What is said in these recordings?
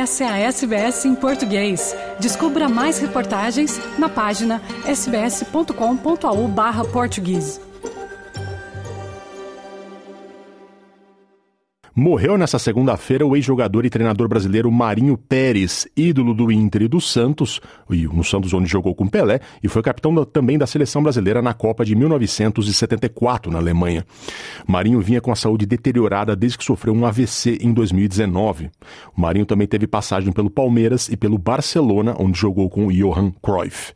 Essa é a SBS em português. Descubra mais reportagens na página sbs.com.au/português. Morreu nessa segunda-feira o ex-jogador e treinador brasileiro Marinho Pérez, ídolo do Inter e do Santos, e no Santos onde jogou com Pelé, e foi capitão também da seleção brasileira na Copa de 1974 na Alemanha. Marinho vinha com a saúde deteriorada desde que sofreu um AVC em 2019. O Marinho também teve passagem pelo Palmeiras e pelo Barcelona, onde jogou com o Johan Cruyff.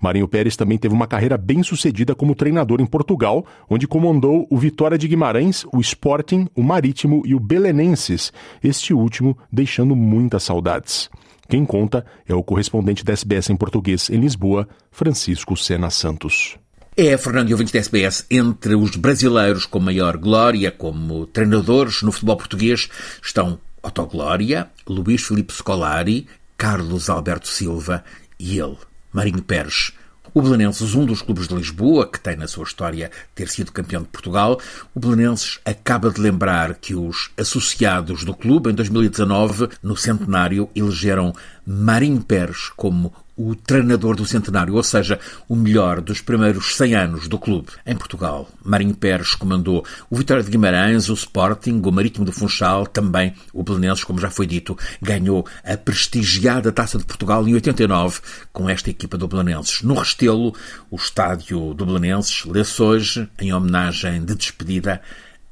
Marinho Pérez também teve uma carreira bem sucedida como treinador em Portugal, onde comandou o Vitória de Guimarães, o Sporting, o Marítimo e o Belenenses, este último deixando muitas saudades. Quem conta é o correspondente da SBS em português em Lisboa, Francisco Sena Santos. É, Fernando ouvintes da SBS, entre os brasileiros com maior glória como treinadores no futebol português estão Otto Glória, Luís Filipe Scolari, Carlos Alberto Silva e ele, Marinho Pérez. O Belenenses, um dos clubes de Lisboa, que tem na sua história ter sido campeão de Portugal, o Belenenses acaba de lembrar que os associados do clube, em 2019, no centenário, elegeram Marinho Pérez como o treinador do centenário, ou seja, o melhor dos primeiros 100 anos do clube. Em Portugal, Marinho Pérez comandou o Vitória de Guimarães, o Sporting, o Marítimo do Funchal, também o Belenenses, como já foi dito, ganhou a prestigiada Taça de Portugal em 89 com esta equipa do Belenenses. No Restelo, o estádio do Belenenses lê-se hoje, em homenagem de despedida,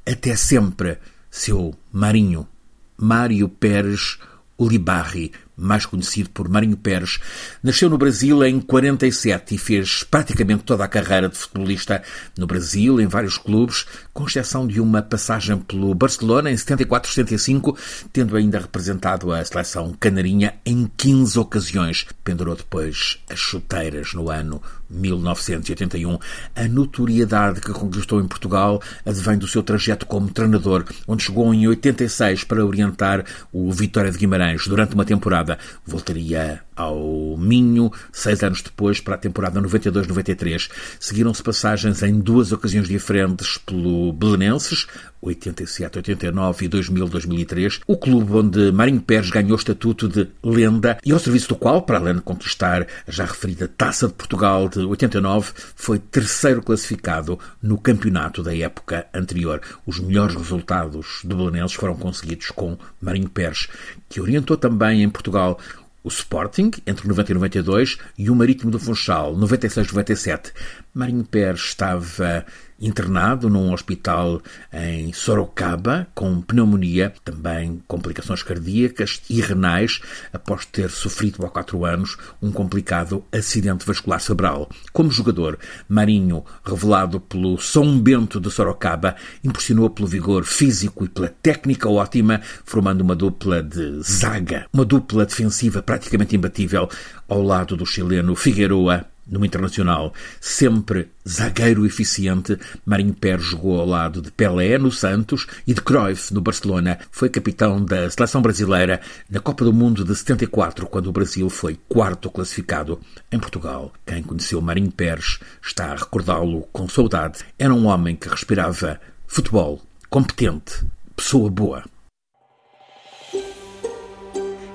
até sempre, seu Marinho, Mário Pérez Ulibarri, mais conhecido por Marinho Pérez, nasceu no Brasil em 47 e fez praticamente toda a carreira de futebolista no Brasil, em vários clubes, com exceção de uma passagem pelo Barcelona em 74-75, tendo ainda representado a seleção canarinha em 15 ocasiões. Pendurou depois as chuteiras no ano 1981. A notoriedade que conquistou em Portugal advém do seu trajeto como treinador, onde chegou em 86 para orientar o Vitória de Guimarães durante uma temporada. Voltaria ao Minho, seis anos depois, para a temporada 92-93. Seguiram-se passagens em duas ocasiões diferentes pelo Belenenses, 87, 89 e 2000, 2003, o clube onde Marinho Pérez ganhou o estatuto de lenda e ao serviço do qual, para além de conquistar a já referida Taça de Portugal de 89, foi terceiro classificado no campeonato da época anterior. Os melhores resultados do Belenenses foram conseguidos com Marinho Pérez, que orientou também em Portugal o Sporting, entre 90 e 92, e o Marítimo do Funchal, 96 e 97. Marinho Pérez estava internado num hospital em Sorocaba com pneumonia, também complicações cardíacas e renais, após ter sofrido há quatro anos um complicado acidente vascular cerebral. Como jogador, Marinho, revelado pelo São Bento de Sorocaba, impressionou pelo vigor físico e pela técnica ótima, formando uma dupla de zaga, uma dupla defensiva praticamente imbatível ao lado do chileno Figueroa no Internacional, sempre zagueiro eficiente, Marinho Pérez jogou ao lado de Pelé no Santos e de Cruyff no Barcelona. Foi capitão da seleção brasileira na Copa do Mundo de 74, quando o Brasil foi quarto classificado em Portugal. Quem conheceu Marinho Pérez está a recordá-lo com saudade. Era um homem que respirava futebol, competente, pessoa boa.